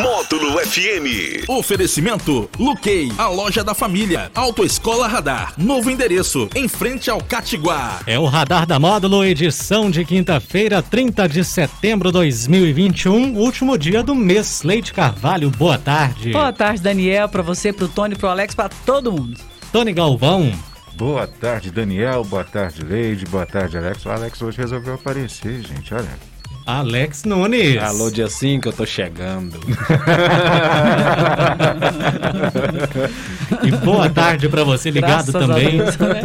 Módulo FM. Oferecimento Luquei, a loja da família. Autoescola Radar. Novo endereço, em frente ao Catiguá. É o Radar da Módulo, edição de quinta-feira, 30 de setembro de 2021, último dia do mês. Leite Carvalho, boa tarde. Boa tarde, Daniel, pra você, pro Tony, pro Alex, pra todo mundo. Tony Galvão. Boa tarde, Daniel. Boa tarde, Leide. Boa tarde, Alex. O Alex hoje resolveu aparecer, gente. Olha. Alex Nunes. Alô, dia 5, eu tô chegando. e boa tarde para você ligado Graças também a Deus, né?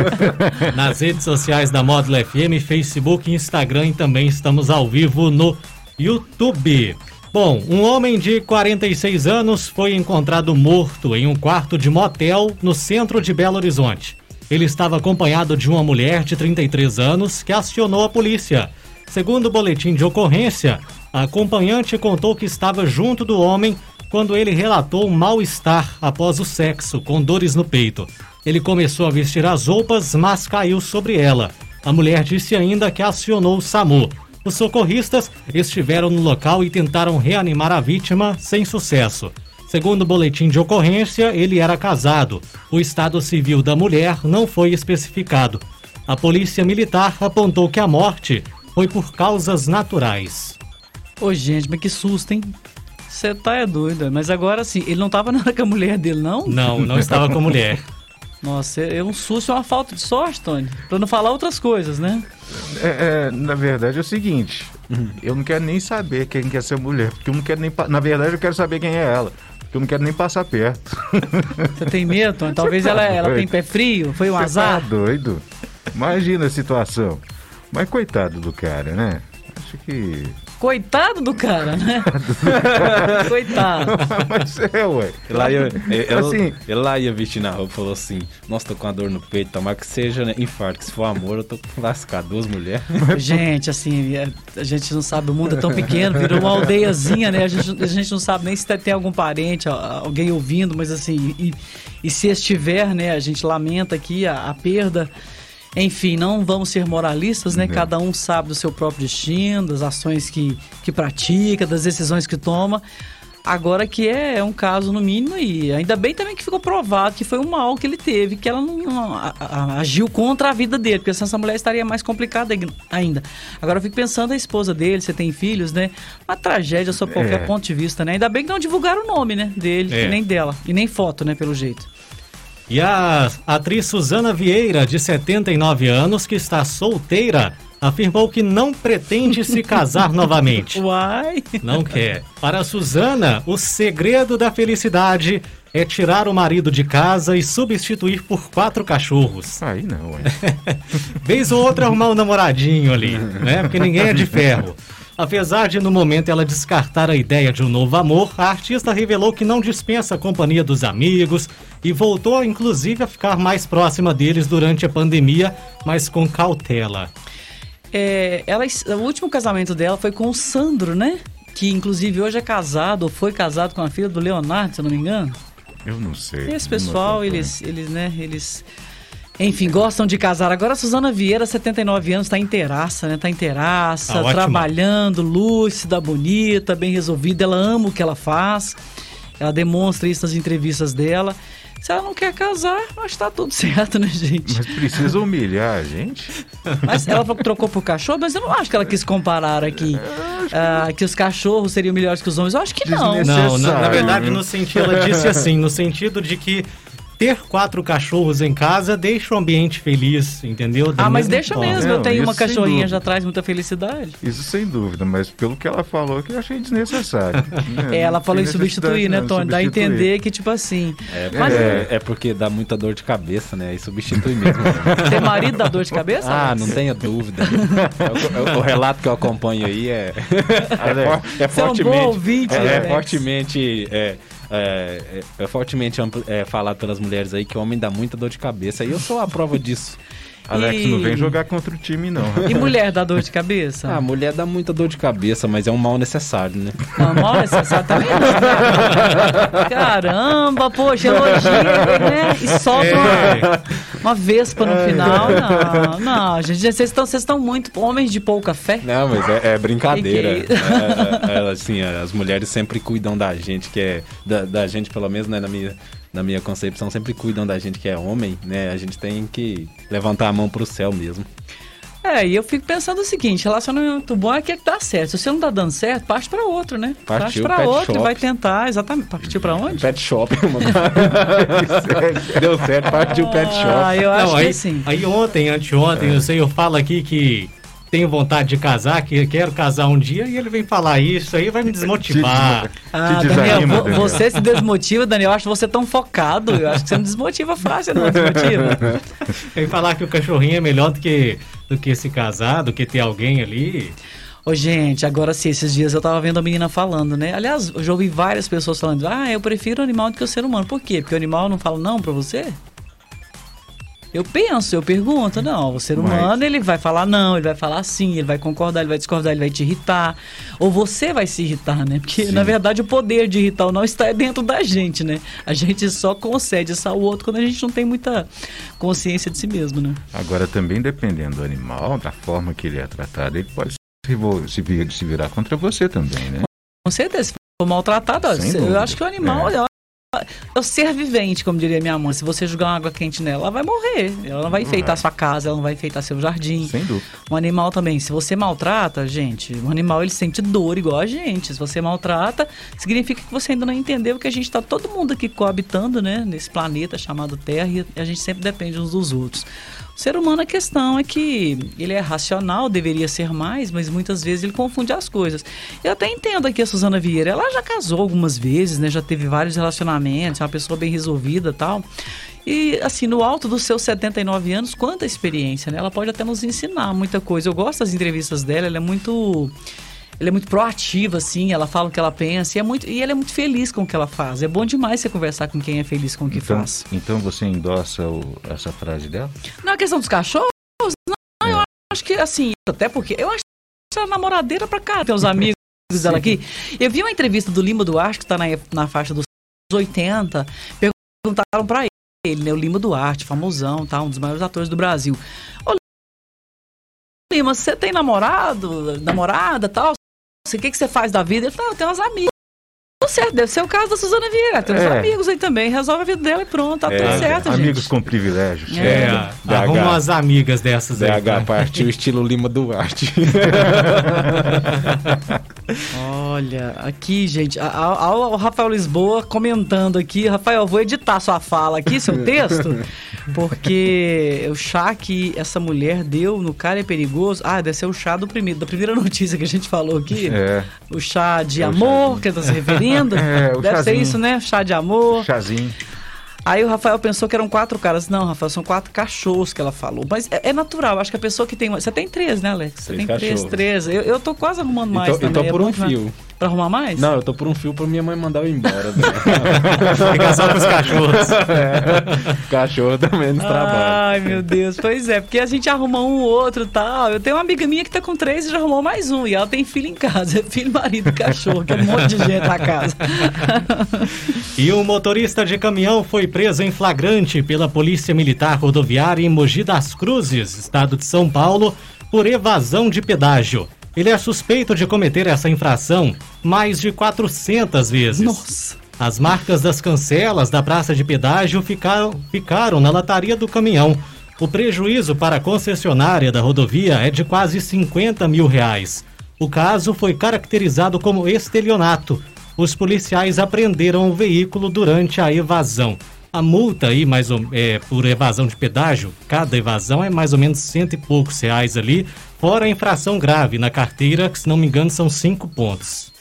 nas redes sociais da Módulo FM, Facebook, Instagram e também estamos ao vivo no YouTube. Bom, um homem de 46 anos foi encontrado morto em um quarto de motel no centro de Belo Horizonte. Ele estava acompanhado de uma mulher de 33 anos que acionou a polícia. Segundo o boletim de ocorrência, a acompanhante contou que estava junto do homem quando ele relatou um mal-estar após o sexo, com dores no peito. Ele começou a vestir as roupas, mas caiu sobre ela. A mulher disse ainda que acionou o SAMU. Os socorristas estiveram no local e tentaram reanimar a vítima sem sucesso. Segundo o boletim de ocorrência, ele era casado. O estado civil da mulher não foi especificado. A polícia militar apontou que a morte foi por causas naturais. Ô, gente, mas que susto, hein? Você tá é doido. Mas agora, assim, ele não tava nada com a mulher dele, não? Não, não estava com mulher. Nossa, é um susto, é uma falta de sorte, Tony. Pra não falar outras coisas, né? É, é, na verdade é o seguinte: eu não quero nem saber quem quer ser mulher, porque eu não quero nem. Na verdade, eu quero saber quem é ela. Porque eu não quero nem passar perto. Você tem medo, Tony? Talvez ela, ela tem pé frio, foi um Você azar. Tá doido? Imagina a situação. Mas coitado do cara, né? Acho que. Coitado do cara, né? Coitado. Mas é, ué. Ele lá ia, ele, Assim- lá ia vestir na roupa e falou assim: Nossa, tô com uma dor no peito, tomar que seja né, infarto, que se for amor, eu tô lascado. Duas mulheres. Gente, assim, é, a gente não sabe, o mundo é tão pequeno, virou uma aldeiazinha, né? A gente, a gente não sabe nem se tem algum parente, alguém ouvindo, mas assim, e, e se estiver, né? A gente lamenta aqui a, a perda. Enfim, não vamos ser moralistas, né? Não. Cada um sabe do seu próprio destino, das ações que, que pratica, das decisões que toma. Agora que é, é um caso no mínimo e ainda bem também que ficou provado que foi um mal que ele teve, que ela não, não a- a- agiu contra a vida dele, porque senão essa mulher estaria mais complicada ainda. Agora eu fico pensando a esposa dele, você tem filhos, né? Uma tragédia sob qualquer É. ponto de vista, né? Ainda bem que não divulgaram o nome, né? Dele É. e nem dela. E nem foto, né? Pelo jeito. E a atriz Suzana Vieira, de 79 anos, que está solteira, afirmou que não pretende se casar novamente. Uai! Não quer. Para Suzana, o segredo da felicidade é tirar o marido de casa e substituir por quatro cachorros. Aí não, ué. Vez ou outra arrumar um namoradinho ali, né? Porque ninguém é de ferro. Apesar de no momento ela descartar a ideia de um novo amor, a artista revelou que não dispensa a companhia dos amigos e voltou inclusive a ficar mais próxima deles durante a pandemia, mas com cautela. É, ela, o último casamento dela foi com o Sandro, né? Que inclusive hoje é casado, ou foi casado com a filha do Leonardo, se eu não me engano. Eu não sei. Esse não pessoal, eles, eles, né, eles. Enfim, gostam de casar. Agora a Suzana Vieira, 79 anos, tá inteiraça, né? Tá inteiraça, Tá ótima. trabalhando, lúcida, bonita, bem resolvida. Ela ama o que ela faz. Ela demonstra isso nas entrevistas dela. Se ela não quer casar, acho que tá tudo certo, né, gente? Mas precisa humilhar a gente? Mas ela falou que trocou por cachorro, mas eu não acho que ela quis comparar aqui ah, que os cachorros seriam melhores que os homens. Eu acho que não. Não, na, na verdade, no sentido, ela disse assim, no sentido de que ter quatro cachorros em casa deixa o ambiente feliz, entendeu? Da Ah, mas deixa forma. mesmo. Eu tenho uma cachorrinha, já traz muita felicidade. Isso sem dúvida, mas pelo que ela falou que eu achei desnecessário. né? É, ela falou em substituir, né, Tony? não, Dá a entender que, tipo assim, É, Mas- é, é porque dá muita dor de cabeça, né? E substitui mesmo. né? ter marido dá dor de cabeça? Ah, não tenha dúvida. É o, relato que eu acompanho aí é, é, é é um bom fortemente. ouvinte, é, é fortemente. É, é, é- é fortemente é, falado pelas mulheres aí que o homem dá muita dor de cabeça. E eu sou a prova disso. Alex, E- não vem jogar contra o time, não. E mulher dá dor de cabeça? Ah, a mulher dá muita dor de cabeça, mas é um mal necessário, né? Não, você sabe também não, né? Caramba, poxa, elogia, né? E solta uma, uma vespa no final. Não, não, gente, vocês estão, vocês estão muito homens de pouca fé. Não, mas é, é brincadeira. É, é, é, assim, as mulheres sempre cuidam da gente, que é. Da, da gente, pelo menos, né, na minha, na minha concepção, sempre cuidam da gente que é homem, né? A gente tem que levantar a mão pro céu mesmo. É, e eu fico pensando o seguinte, relacionamento bom é que é que dá certo. Se você não tá dando certo, parte pra outro, né? parte Partiu pra pet outro e shop. vai tentar, exatamente. Partiu pra onde? Pet shop, mano. Deu certo, partiu pet shop. Ah, eu acho Não, que aí, sim. aí ontem, anteontem, eu sei, eu falo aqui que tenho vontade de casar, que quero casar um dia, e ele vem falar isso, aí vai me desmotivar. Ah, Daniel. você se desmotiva, Daniel. Eu acho você tão focado. Eu acho que você não desmotiva fácil, não desmotiva. Vem falar que o cachorrinho é melhor do que, do que se casar, do que ter alguém ali. Ô, gente, agora sim, esses dias eu tava vendo a menina falando, né? Aliás, eu já ouvi várias pessoas falando, ah, eu prefiro o animal do que o ser humano. Por quê? Porque o animal não fala não pra você? Eu penso, eu pergunto, não, o ser Mas- humano ele vai falar não, ele vai falar sim, ele vai concordar, ele vai discordar, ele vai te irritar, ou você vai se irritar, né? Porque na verdade o poder de irritar ou não está dentro da gente, né? A gente só concede isso ao outro quando a gente não tem muita consciência de si mesmo, né? Agora, também dependendo do animal, da forma que ele é tratado, ele pode se, virar contra você também, né? Com certeza, se for maltratado, ó, eu acho que o animal É. é. o ser vivente, como diria minha mãe. Se você jogar uma água quente nela, ela vai morrer. Ela não vai enfeitar vai. sua casa, ela não vai enfeitar seu jardim. Sem dúvida. Um animal também, se você maltrata, gente, o animal ele sente dor igual a gente. Se você maltrata, significa que você ainda não entendeu que a gente está todo mundo aqui coabitando, né, nesse planeta chamado Terra e a gente sempre depende uns dos outros. O ser humano, a questão é que ele é racional, deveria ser mais, mas muitas vezes ele confunde as coisas. Eu até entendo aqui a Suzana Vieira, ela já casou algumas vezes, né, já teve vários relacionamentos, é uma pessoa bem resolvida tal. E, assim, no alto dos seus 79 anos, quanta experiência, né? Ela pode até nos ensinar muita coisa. Eu gosto das entrevistas dela, ela é muito. Ela é muito proativa, assim, ela fala o que ela pensa e, é muito, e ela é muito feliz com o que ela faz. É bom demais você conversar com quem é feliz com o que Então, faz. então você endossa o- essa frase dela? Na questão dos cachorros, não, eu acho que, assim, até porque eu acho que ela é namoradeira pra cá. Tem os amigos dela aqui. Eu vi uma entrevista do Lima Duarte, que tá na, na faixa dos 80, perguntaram pra ele, né, o Lima Duarte, famosão, tá, um dos maiores atores do Brasil. Ô, Lima, você tem namorado, namorada, tal? O que, que você faz da vida? Ele falou, não, eu tenho umas amigas. Tudo certo, deve ser o caso da Suzana Vieira. Tem uns É. amigos aí também, resolve a vida dela e pronto, tá É, tudo certo, gente. Amigos com privilégios. É. É, DH. arruma umas amigas dessas aí. DH partiu estilo Lima Duarte. Olha, aqui, gente, a- a- a- o Rafael Lisboa comentando aqui. Rafael, vou editar sua fala aqui, seu texto, porque o chá que essa mulher deu no cara é perigoso. Ah, deve ser o chá do primeiro, da primeira notícia que a gente falou aqui. É, O chá de É amor, chazinho. que ele tá se referindo. É, o deve ser chazinho. isso, né? Chá de amor. chazinho. Aí o Rafael pensou que eram quatro caras. Não, Rafael, são quatro cachorros que ela falou. Mas é, é natural, acho que a pessoa que tem. Você tem três, né, Alex? Você Três tem três, cachorros. três. Eu, eu tô quase arrumando mais então, eu tô também. é por bom um fio. Pra arrumar mais? Não, eu tô por um fio pra minha mãe mandar eu embora. né? Fica só com os cachorros. Cachorro dá menos trabalho. Ai, meu Deus. Pois é, porque a gente arruma um ou outro e tal. Eu tenho uma amiga minha que tá com três e já arrumou mais um. E ela tem filho em casa. Filho, marido cachorro, que é um monte de gente na casa. E um motorista de caminhão foi preso em flagrante pela Polícia Militar Rodoviária em Mogi das Cruzes, estado de São Paulo, por evasão de pedágio. Ele é suspeito de cometer essa infração mais de 400 vezes. Nossa. As marcas das cancelas da praça de pedágio ficaram, ficaram na lataria do caminhão. O prejuízo para a concessionária da rodovia é de quase 50 mil reais. O caso foi caracterizado como estelionato. Os policiais apreenderam o veículo durante a evasão. A multa aí, mais ou, é, por evasão de pedágio, cada evasão é mais ou menos cento e poucos reais ali, fora a infração grave na carteira, que se não me engano são cinco pontos.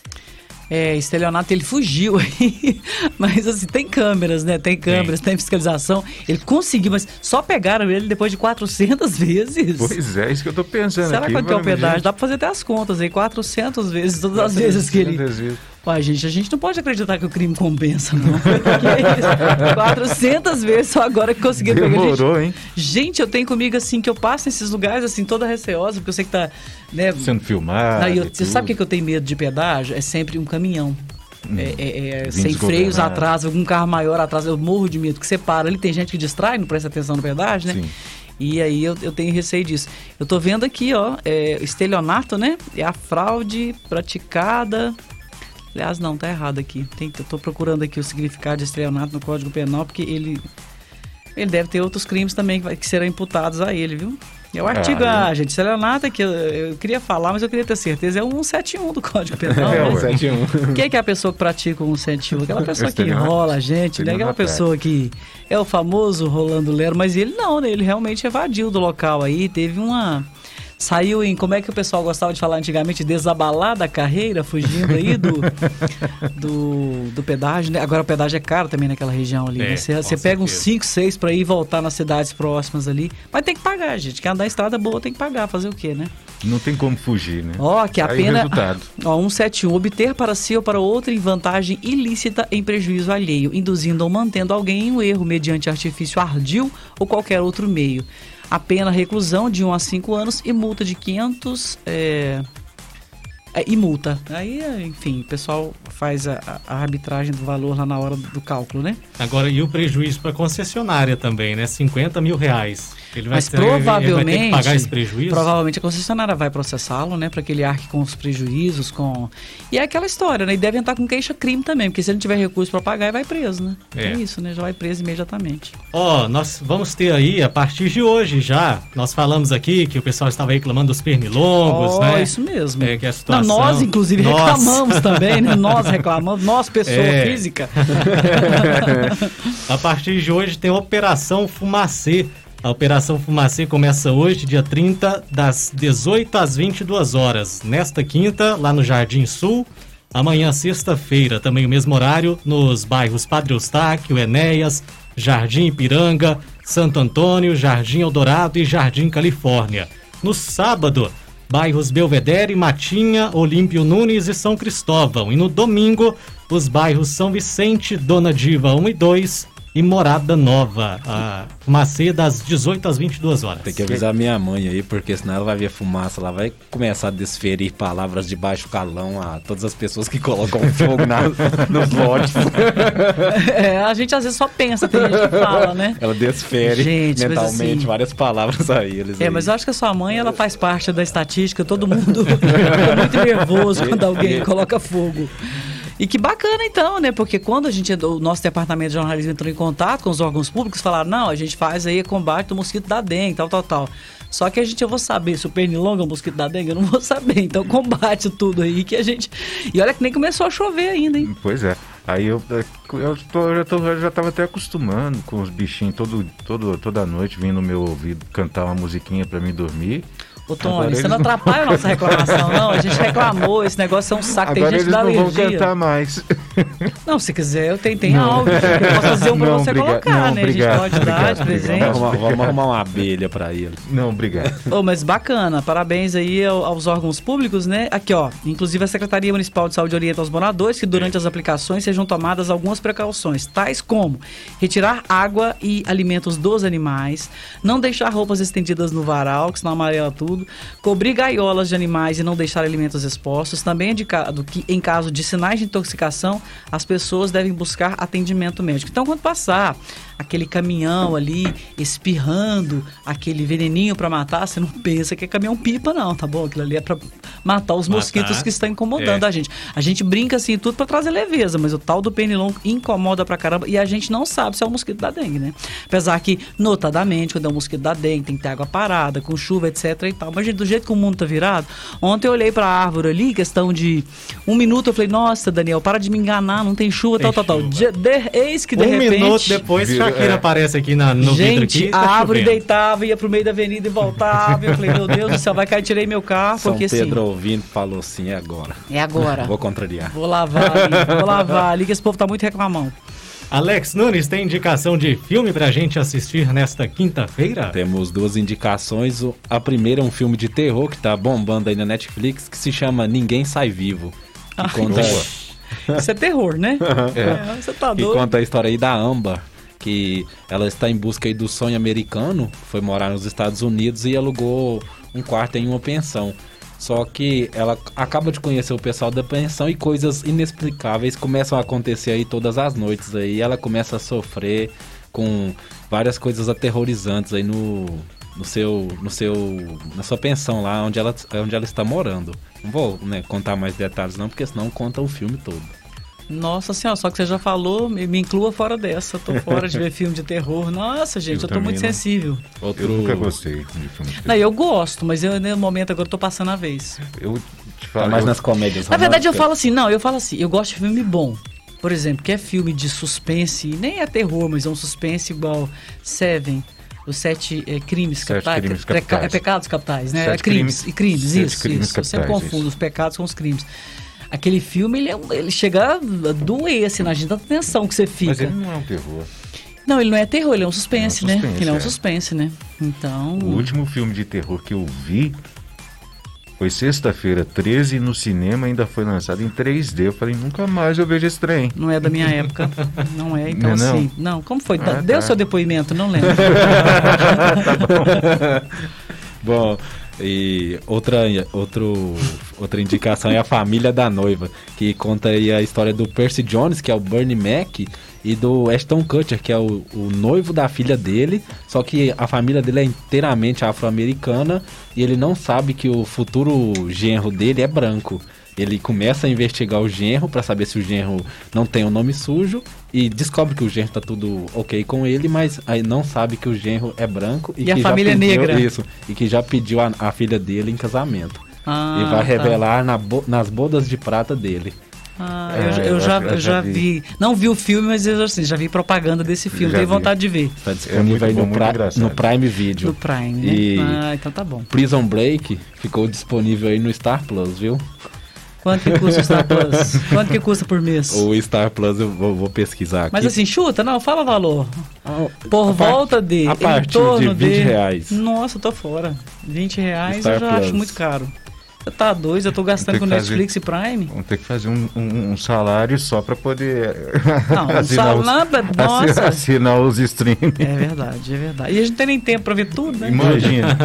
É, estelionato, ele fugiu aí. Mas assim, tem câmeras, né? Tem câmeras, tem fiscalização. Ele conseguiu, mas só pegaram ele depois de 400 vezes. Pois é, isso que eu tô pensando Será aqui. quanto que é o pedágio? gente, Dá pra fazer até as contas aí. 400 vezes, todas as vezes que ele... 400 vezes. Ué, gente, a gente não pode acreditar que o crime compensa, não. Que é isso? 400 vezes só agora que consegui pegar. Gente, Demorou, hein? gente, eu tenho comigo assim, que eu passo nesses lugares assim, toda receosa, porque eu sei que tá, né... Sendo filmado. Aí eu- você sabe o que, tudo. eu tenho medo de pedágio? É sempre um caminhão. É, é- é, Vindo sem freios atrás, algum carro maior atrás, eu morro de medo, que você para ali, tem gente que distrai, não presta atenção no pedágio, né? Sim. E aí eu, eu tenho receio disso. Eu tô vendo aqui, ó, é, estelionato, né? É a fraude praticada. Aliás, não, tá errado aqui. Tem, eu tô procurando aqui o significado de estelionato no Código Penal, porque ele. Ele deve ter outros crimes também que, que serão imputados a ele, viu? É o artigo, Ah, ah, gente, estelionato aqui, eu, eu queria falar, mas eu queria ter certeza, é o 171 do Código Penal. É, né? ué. 71. Quem que é a pessoa que pratica o 171? Aquela pessoa que enrola a gente, né? Aquela Estelionato, pessoa que é o famoso Rolando Lero, mas ele não, né? Ele realmente evadiu do local aí, teve uma... Saiu em, como é que o pessoal gostava de falar antigamente, desabalar da carreira, fugindo aí do, do, do pedágio, né? Agora o pedágio é caro também naquela região ali, É, né? Você, você pega uns certeza. 5, 6 pra ir e voltar nas cidades próximas ali, mas tem que pagar, gente. Quem andar em estrada boa tem que pagar, fazer o quê, né? Não tem como fugir, né? Ó, que a Aí pena. resultado. Ó, 171. Obter para si ou para outra em vantagem ilícita em prejuízo alheio, induzindo ou mantendo alguém em um erro mediante artifício ardil ou qualquer outro meio. A pena reclusão de 1 a 5 anos e multa de 500. É... é, e multa. Aí, enfim, o pessoal faz a, a- a arbitragem do valor lá na hora do cálculo, né? Agora, e o prejuízo para concessionária também, né? 50 mil reais. Ele vai, Mas ter, ele vai provavelmente. pagar esse prejuízo? Provavelmente a concessionária vai processá-lo, né? Para que ele arque com os prejuízos, com. E é aquela história, né? E deve entrar com queixa-crime também, porque se ele não tiver recurso para pagar, ele vai preso, né? É. É. isso, né? Já vai preso imediatamente. Ó, nós vamos ter aí, a partir de hoje já, nós falamos aqui que o pessoal estava reclamando dos pernilongos, Ó, né? isso mesmo. É, que a Não, situação... nós, inclusive, Nós. reclamamos também, né? Nós reclamamos, nós, pessoa É. física. A partir de hoje tem Operação Fumacê. A Operação Fumacê começa hoje, dia 30, das 18 às 22 horas. Nesta quinta, lá no Jardim Sul. Amanhã, sexta-feira, também o mesmo horário, nos bairros Padre Eustáquio, Enéas, Jardim Ipiranga, Santo Antônio, Jardim Eldorado e Jardim Califórnia. No sábado, bairros Belvedere, Matinha, Olímpio Nunes e São Cristóvão. E no domingo, os bairros São Vicente, Dona Diva 1 e 2 e Morada Nova. A Macê das 18 às 22 horas. Tem que avisar minha mãe aí, porque senão ela vai ver fumaça, ela vai começar a desferir palavras de baixo calão a todas as pessoas que colocam fogo na, nos lotes. É, a gente às vezes só pensa, tem gente que fala, né? Ela desfere Gente, mentalmente assim- várias palavras a eles. É, aí. mas eu acho que a sua mãe, ela faz parte da estatística, todo mundo fica muito nervoso quando alguém coloca fogo. E que bacana então, né? Porque quando a gente, o nosso departamento de jornalismo entrou em contato com os órgãos públicos, falaram, não, a gente faz aí combate do mosquito da dengue, tal, tal, tal. Só que a gente, eu vou saber se o pernilongo é o mosquito da dengue, eu não vou saber. Então combate tudo aí que a gente... E olha que nem começou a chover ainda, hein? Pois é. Aí eu, eu, tô, eu, tô- eu já tava até acostumando com os bichinhos todo, todo, toda noite vindo no meu ouvido cantar uma musiquinha pra mim dormir. Ô, Agora Tony, eles você não não- atrapalha a nossa reclamação, não. A gente reclamou, esse negócio é um saco, tem Agora gente eles da não vão alergia. cantar mais. Não, se quiser, eu tenho, tem áudio. Eu posso fazer um pra Não, você obriga- colocar, não, né? obrigado, a gente pode dar de obrigado, presente. Vamos arrumar, vamos arrumar uma abelha pra ele. Não, obrigado. Ô, mas bacana, parabéns aí ao- aos órgãos públicos, né? Aqui, ó, inclusive a Secretaria Municipal de Saúde orienta aos moradores que durante as aplicações sejam tomadas algumas precauções, tais como retirar água e alimentos dos animais, não deixar roupas estendidas no varal, que senão amarela tudo, cobrir gaiolas de animais e não deixar alimentos expostos. Também é indicado que, em caso de sinais de intoxicação, as pessoas devem buscar atendimento médico. Então, quando passar aquele caminhão ali espirrando aquele veneninho para matar, você não pensa que é caminhão pipa, não, tá bom? Aquilo ali é para matar os Matar. mosquitos que estão incomodando É. a gente. A gente brinca assim tudo para trazer leveza, mas o tal do pernilongo incomoda pra caramba e a gente não sabe se é o mosquito da dengue, né? Apesar que, notadamente, quando é um mosquito da dengue, tem que ter água parada, com chuva, etc e tal. Mas, gente, do jeito que o mundo tá virado, ontem eu olhei pra árvore ali, questão de um minuto, eu falei, nossa, Daniel, para de me enganar, não tem chuva, Tem tal, tal, tal. De- de- eis que de um repente. minuto depois, Vira- Shakira é. aparece aqui na, no vidro Gente, aqui. tá a árvore chovendo. deitava, ia pro meio da avenida e voltava. Eu falei, meu Deus do céu, vai cair, tirei meu carro, São porque Pedro assim. ouvindo falou assim, é agora. É agora. Vou contrariar. Vou lavar ali, vou lavar ali, que esse povo tá muito reclamão. Alex Nunes tem indicação de filme pra gente assistir nesta quinta-feira? Temos duas indicações. A primeira é um filme de terror que tá bombando aí na Netflix, que se chama Ninguém Sai Vivo. Que Ai, conta. Isso é terror, né? É. É, Você tá Que doido. conta a história aí da Amba, que ela está em busca aí do sonho americano, foi morar nos Estados Unidos e alugou um quarto em uma pensão. Só que ela acaba de conhecer o pessoal da pensão e coisas inexplicáveis começam a acontecer aí todas as noites aí. Ela começa a sofrer com várias coisas aterrorizantes aí no, no seu no seu na sua pensão lá onde ela onde ela está morando. Não vou né, contar mais detalhes não, porque senão conta o filme todo. Nossa senhora, só que você já falou, me, me inclua fora dessa. Tô fora de ver filme de terror. Nossa, gente, eu, Eu tô muito não. sensível. Outro Eu nunca gostei de filme de Não, terror. eu gosto, mas eu, no momento agora eu tô passando a vez. Eu te Tá falo, mais eu- nas comédias. Na verdade, eu falo assim, não, eu falo assim, eu gosto de filme bom. Por exemplo, que é filme de suspense, nem é terror, mas é um suspense igual Seven, os sete eh, crimes Sete capitais. crimes capitais. É pecados capitais, né? Sete é crimes, crimes- e crimes, sete isso, crimes isso. Eu sempre capitais, confundo isso. os pecados com os crimes. Aquele filme, ele, é ele chega a doer, assim, na gente, da tensão que você fica. Mas ele não é um terror. Não, ele não é terror, ele é um suspense, É um né? suspense, Ele é um é. suspense, né? Então. O último filme de terror que eu vi foi sexta-feira 13 no cinema, ainda foi lançado em 3D. Eu falei, nunca mais eu vejo esse trem. Não é da minha época. Não é, então Não é não? assim. Não, como foi? Ah, Deu tá. seu depoimento, não lembro. Bom, e outra, outro, outra indicação é a família da noiva, que conta aí a história do Percy Jones, que é o Bernie Mac, e do Ashton Kutcher, que é o, o noivo da filha dele, só que a família dele é inteiramente afro-americana e ele não sabe que o futuro genro dele é branco. Ele começa a investigar o genro para saber se o genro não tem o nome sujo e descobre que o genro tá tudo ok com ele, mas aí não sabe que o genro é branco e, E a que já família é pediu- negra. Isso, e que já pediu a, a filha dele em casamento. Ah, e vai tá. revelar na bo- nas bodas de prata dele. Ah, É, eu, já- eu eu já, eu já vi. vi. Não vi o filme, mas eu assim, já vi propaganda desse filme. Já Tenho vi. vontade de ver. Está disponível muito aí bom, no, engraçado. no Prime Video. No Prime, né? E Ah, então tá bom. Prison Break ficou disponível aí no Star Plus, viu? Quanto que custa o Star Plus? Quanto que custa por mês? O Star Plus eu vou, vou pesquisar aqui. Mas assim, chuta, não, fala valor. Por a volta part- de. a em partir torno de 20 de- reais. Nossa, eu tô fora. 20 reais Star eu já Plus. acho muito caro. Tá doido? Eu tô gastando com fazer- Netflix e Prime? Vamos ter que fazer um, um- um salário só para poder Não, um assinar, os, salário- assi- nossa. assinar os streams. É verdade, é verdade. E a gente não tem nem tempo pra ver tudo, né? Imagina.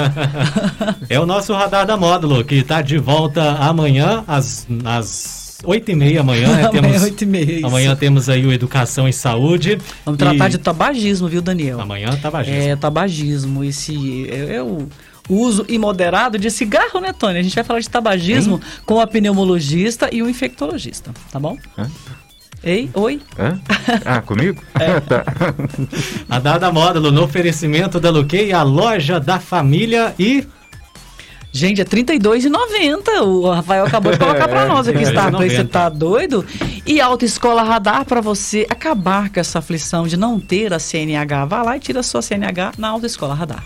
É o nosso Radar da Módulo, que está de volta amanhã, às, às 8h30 amanhã. Né? Amanhã, temos, 8 e meia, amanhã temos aí o Educação e Saúde. Vamos tratar E de tabagismo, viu, Daniel? Amanhã tá baixinho. É, tabagismo, esse é, é o uso imoderado de cigarro, né, Tony? A gente vai falar de tabagismo com a pneumologista e o infectologista, tá bom? Hã? Ei, oi? Hã? Ah, comigo? É. tá. Radar da Módulo no oferecimento da Luquei, a loja da família e Gente, é R$ 32,90. O Rafael acabou de colocar pra nós aqui, está? R$ 32,90. Você tá doido? E Autoescola Radar para você acabar com essa aflição de não ter a CNH. Vá lá e tira a sua CNH na Autoescola Radar.